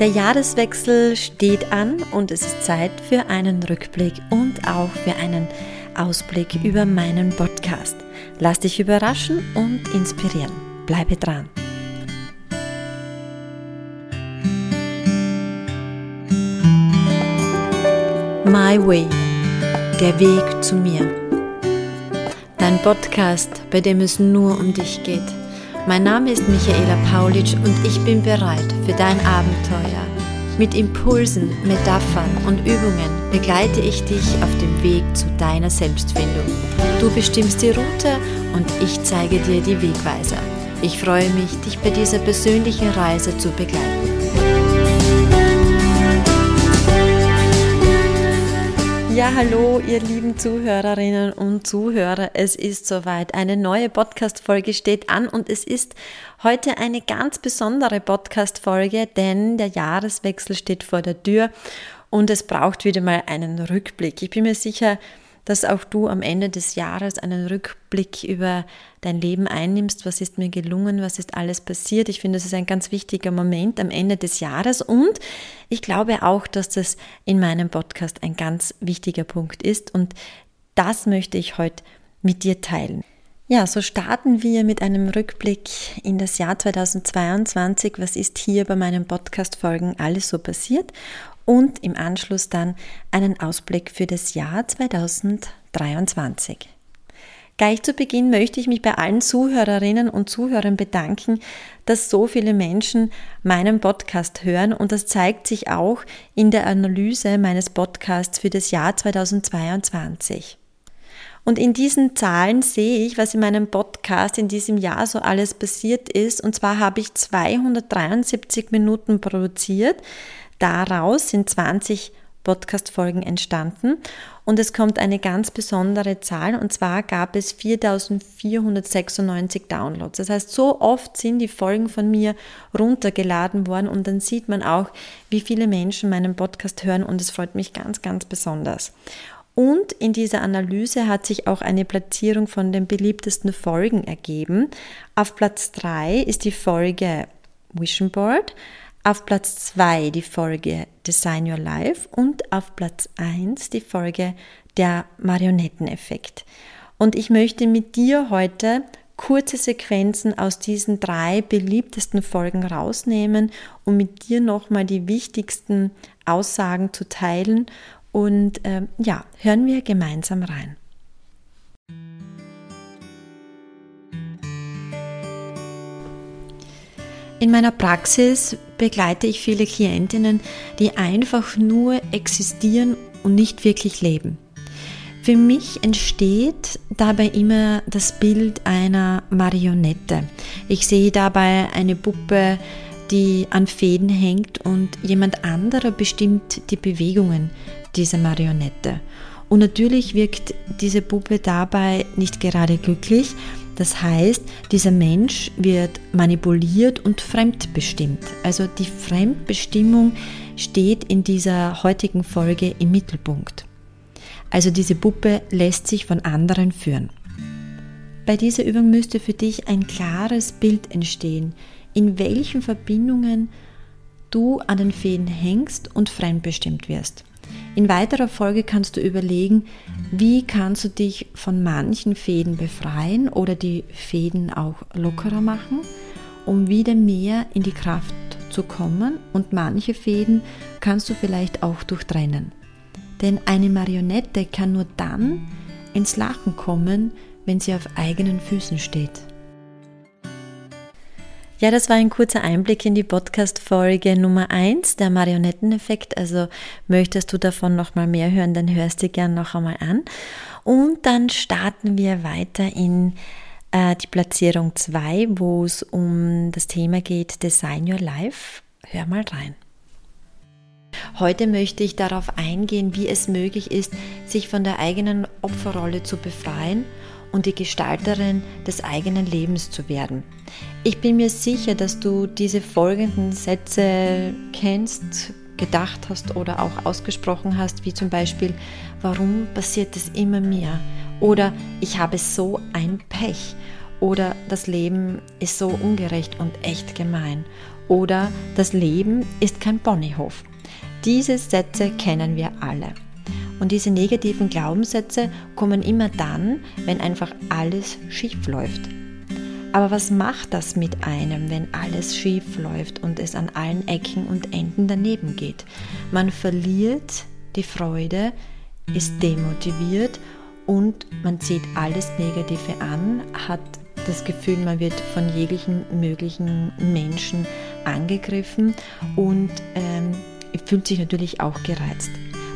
Der Jahreswechsel steht an und es ist Zeit für einen Rückblick und auch für einen Ausblick über meinen Podcast. Lass dich überraschen und inspirieren. Bleibe dran. My Way, der Weg zu mir. Dein Podcast, bei dem es nur um dich geht. Mein Name ist Michaela Paulitsch und ich bin bereit für dein Abenteuer. Mit Impulsen, Metaphern und Übungen begleite ich dich auf dem Weg zu deiner Selbstfindung. Du bestimmst die Route und ich zeige dir die Wegweiser. Ich freue mich, dich bei dieser persönlichen Reise zu begleiten. Ja, hallo, ihr lieben Zuhörerinnen und Zuhörer. Es ist soweit. Eine neue Podcast-Folge steht an und es ist heute eine ganz besondere Podcast-Folge, denn der Jahreswechsel steht vor der Tür und es braucht wieder mal einen Rückblick. Ich bin mir sicher, dass auch du am Ende des Jahres einen Rückblick über dein Leben einnimmst. Was ist mir gelungen? Was ist alles passiert? Ich finde, das ist ein ganz wichtiger Moment am Ende des Jahres und ich glaube auch, dass das in meinem Podcast ein ganz wichtiger Punkt ist und das möchte ich heute mit dir teilen. Ja, so starten wir mit einem Rückblick in das Jahr 2022. Was ist hier bei meinen Podcast-Folgen alles so passiert? Und im Anschluss dann einen Ausblick für das Jahr 2023. Gleich zu Beginn möchte ich mich bei allen Zuhörerinnen und Zuhörern bedanken, dass so viele Menschen meinen Podcast hören und das zeigt sich auch in der Analyse meines Podcasts für das Jahr 2022. Und in diesen Zahlen sehe ich, was in meinem Podcast in diesem Jahr so alles passiert ist. Und zwar habe ich 273 Minuten produziert. Daraus sind 20 Podcast-Folgen entstanden und es kommt eine ganz besondere Zahl und zwar gab es 4496 Downloads. Das heißt, so oft sind die Folgen von mir runtergeladen worden und dann sieht man auch, wie viele Menschen meinen Podcast hören und es freut mich ganz, ganz besonders. Und in dieser Analyse hat sich auch eine Platzierung von den beliebtesten Folgen ergeben. Auf Platz 3 ist die Folge Vision Board. Auf Platz 2 die Folge Design Your Life und auf Platz 1 die Folge der Marionetteneffekt. Und ich möchte mit dir heute kurze Sequenzen aus diesen drei beliebtesten Folgen rausnehmen, um mit dir nochmal die wichtigsten Aussagen zu teilen. Und äh, ja, hören wir gemeinsam rein. In meiner Praxis begleite ich viele Klientinnen, die einfach nur existieren und nicht wirklich leben. Für mich entsteht dabei immer das Bild einer Marionette. Ich sehe dabei eine Puppe, die an Fäden hängt und jemand anderer bestimmt die Bewegungen dieser Marionette. Und natürlich wirkt diese Puppe dabei nicht gerade glücklich, das heißt, dieser Mensch wird manipuliert und fremdbestimmt. Also die Fremdbestimmung steht in dieser heutigen Folge im Mittelpunkt. Also diese Puppe lässt sich von anderen führen. Bei dieser Übung müsste für dich ein klares Bild entstehen, in welchen Verbindungen du an den Fäden hängst und fremdbestimmt wirst. In weiterer Folge kannst du überlegen, wie kannst du dich von manchen Fäden befreien oder die Fäden auch lockerer machen, um wieder mehr in die Kraft zu kommen und manche Fäden kannst du vielleicht auch durchtrennen. Denn eine Marionette kann nur dann ins Lachen kommen, wenn sie auf eigenen Füßen steht. Ja, das war ein kurzer Einblick in die Podcast-Folge Nummer 1, der Marionetteneffekt. Also möchtest du davon noch mal mehr hören, dann hörst du gern noch einmal an. Und dann starten wir weiter in äh, die Platzierung 2, wo es um das Thema geht, Design Your Life. Hör mal rein. Heute möchte ich darauf eingehen, wie es möglich ist, sich von der eigenen Opferrolle zu befreien und die Gestalterin des eigenen Lebens zu werden. Ich bin mir sicher, dass du diese folgenden Sätze kennst, gedacht hast oder auch ausgesprochen hast, wie zum Beispiel, warum passiert es immer mehr? Oder ich habe so ein Pech. Oder das Leben ist so ungerecht und echt gemein. Oder das Leben ist kein Ponyhof. Diese Sätze kennen wir alle. Und diese negativen Glaubenssätze kommen immer dann, wenn einfach alles schief läuft. Aber was macht das mit einem, wenn alles schief läuft und es an allen Ecken und Enden daneben geht? Man verliert die Freude, ist demotiviert und man sieht alles Negative an, hat das Gefühl, man wird von jeglichen möglichen Menschen angegriffen und ähm, fühlt sich natürlich auch gereizt.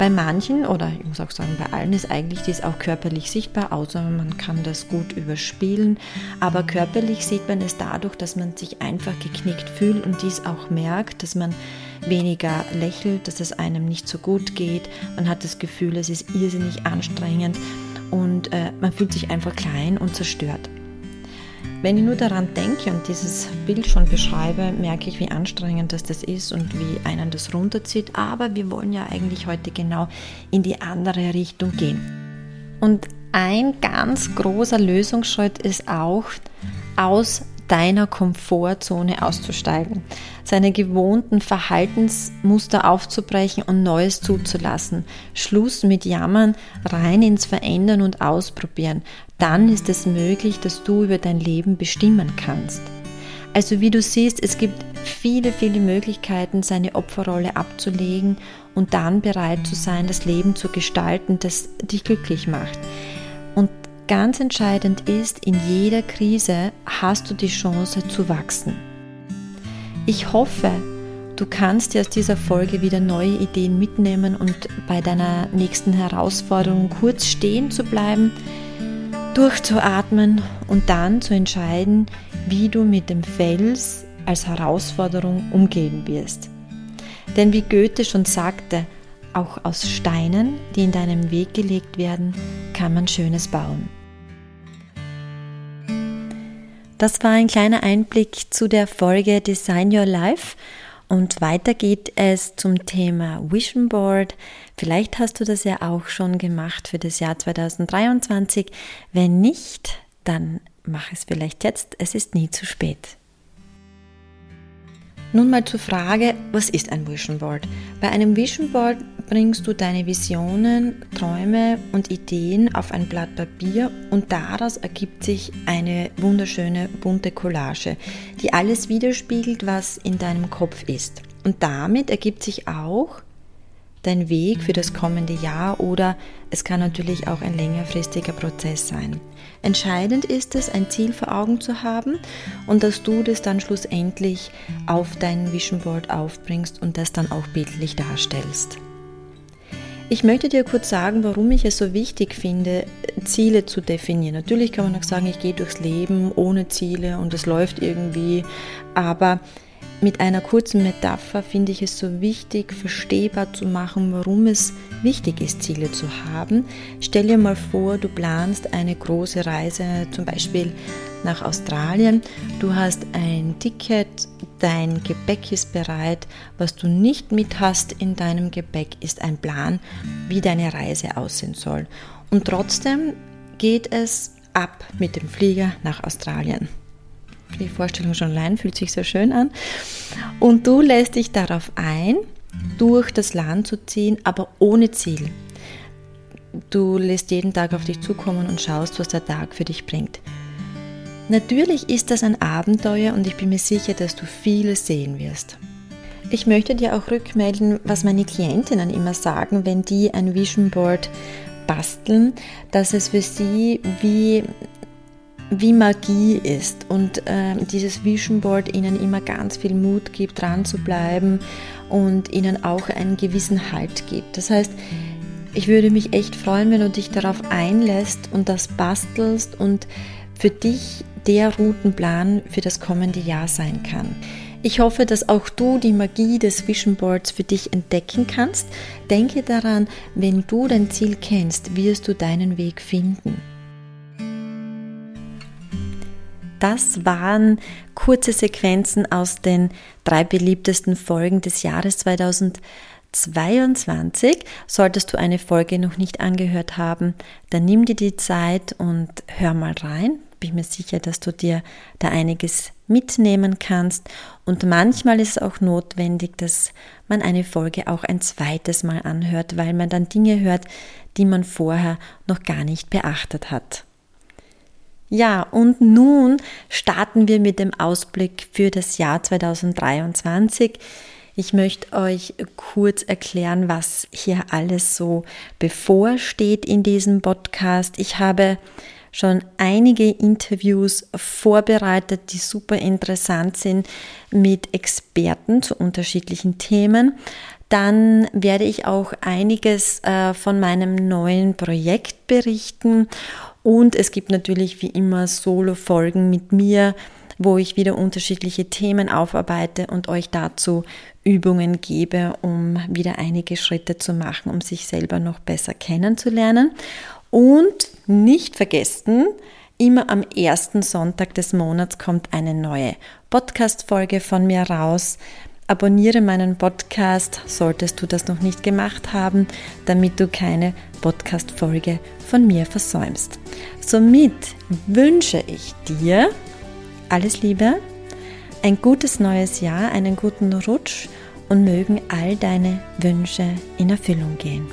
Bei manchen oder ich muss auch sagen, bei allen ist eigentlich dies auch körperlich sichtbar, außer man kann das gut überspielen. Aber körperlich sieht man es dadurch, dass man sich einfach geknickt fühlt und dies auch merkt, dass man weniger lächelt, dass es einem nicht so gut geht. Man hat das Gefühl, es ist irrsinnig anstrengend und äh, man fühlt sich einfach klein und zerstört. Wenn ich nur daran denke und dieses Bild schon beschreibe, merke ich, wie anstrengend das, das ist und wie einen das runterzieht. Aber wir wollen ja eigentlich heute genau in die andere Richtung gehen. Und ein ganz großer Lösungsschritt ist auch, aus deiner Komfortzone auszusteigen, seine gewohnten Verhaltensmuster aufzubrechen und Neues zuzulassen. Schluss mit Jammern, rein ins Verändern und Ausprobieren. Dann ist es möglich, dass du über dein Leben bestimmen kannst. Also wie du siehst, es gibt viele, viele Möglichkeiten, seine Opferrolle abzulegen und dann bereit zu sein, das Leben zu gestalten, das dich glücklich macht. Ganz entscheidend ist, in jeder Krise hast du die Chance zu wachsen. Ich hoffe, du kannst dir aus dieser Folge wieder neue Ideen mitnehmen und bei deiner nächsten Herausforderung kurz stehen zu bleiben, durchzuatmen und dann zu entscheiden, wie du mit dem Fels als Herausforderung umgehen wirst. Denn wie Goethe schon sagte, auch aus Steinen, die in deinem Weg gelegt werden, kann man Schönes bauen. Das war ein kleiner Einblick zu der Folge Design Your Life. Und weiter geht es zum Thema Vision Board. Vielleicht hast du das ja auch schon gemacht für das Jahr 2023. Wenn nicht, dann mach es vielleicht jetzt. Es ist nie zu spät. Nun mal zur Frage, was ist ein Vision Board? Bei einem Vision Board bringst du deine Visionen, Träume und Ideen auf ein Blatt Papier und daraus ergibt sich eine wunderschöne bunte Collage, die alles widerspiegelt, was in deinem Kopf ist. Und damit ergibt sich auch dein Weg für das kommende Jahr oder es kann natürlich auch ein längerfristiger Prozess sein. Entscheidend ist es, ein Ziel vor Augen zu haben und dass du das dann schlussendlich auf dein Vision Board aufbringst und das dann auch bildlich darstellst. Ich möchte dir kurz sagen, warum ich es so wichtig finde, Ziele zu definieren. Natürlich kann man auch sagen, ich gehe durchs Leben ohne Ziele und es läuft irgendwie, aber mit einer kurzen Metapher finde ich es so wichtig, verstehbar zu machen, warum es wichtig ist, Ziele zu haben. Stell dir mal vor, du planst eine große Reise, zum Beispiel nach Australien. Du hast ein Ticket, dein Gepäck ist bereit. Was du nicht mit hast in deinem Gepäck, ist ein Plan, wie deine Reise aussehen soll. Und trotzdem geht es ab mit dem Flieger nach Australien. Die Vorstellung schon allein fühlt sich so schön an. Und du lässt dich darauf ein, durch das Land zu ziehen, aber ohne Ziel. Du lässt jeden Tag auf dich zukommen und schaust, was der Tag für dich bringt. Natürlich ist das ein Abenteuer und ich bin mir sicher, dass du vieles sehen wirst. Ich möchte dir auch rückmelden, was meine Klientinnen immer sagen, wenn die ein Vision Board basteln, dass es für sie wie wie Magie ist und äh, dieses Vision Board ihnen immer ganz viel Mut gibt, dran zu bleiben und ihnen auch einen gewissen Halt gibt. Das heißt, ich würde mich echt freuen, wenn du dich darauf einlässt und das bastelst und für dich der Routenplan für das kommende Jahr sein kann. Ich hoffe, dass auch du die Magie des Vision Boards für dich entdecken kannst. Denke daran, wenn du dein Ziel kennst, wirst du deinen Weg finden. Das waren kurze Sequenzen aus den drei beliebtesten Folgen des Jahres 2022. Solltest du eine Folge noch nicht angehört haben, dann nimm dir die Zeit und hör mal rein. bin mir sicher, dass du dir da einiges mitnehmen kannst. Und manchmal ist es auch notwendig, dass man eine Folge auch ein zweites Mal anhört, weil man dann Dinge hört, die man vorher noch gar nicht beachtet hat. Ja, und nun starten wir mit dem Ausblick für das Jahr 2023. Ich möchte euch kurz erklären, was hier alles so bevorsteht in diesem Podcast. Ich habe schon einige Interviews vorbereitet, die super interessant sind mit Experten zu unterschiedlichen Themen. Dann werde ich auch einiges äh, von meinem neuen Projekt berichten und es gibt natürlich wie immer Solo-Folgen mit mir, wo ich wieder unterschiedliche Themen aufarbeite und euch dazu Übungen gebe, um wieder einige Schritte zu machen, um sich selber noch besser kennenzulernen. Und nicht vergessen, immer am ersten Sonntag des Monats kommt eine neue Podcast-Folge von mir raus. Abonniere meinen Podcast, solltest du das noch nicht gemacht haben, damit du keine Podcast-Folge von mir versäumst. Somit wünsche ich dir alles Liebe, ein gutes neues Jahr, einen guten Rutsch und mögen all deine Wünsche in Erfüllung gehen.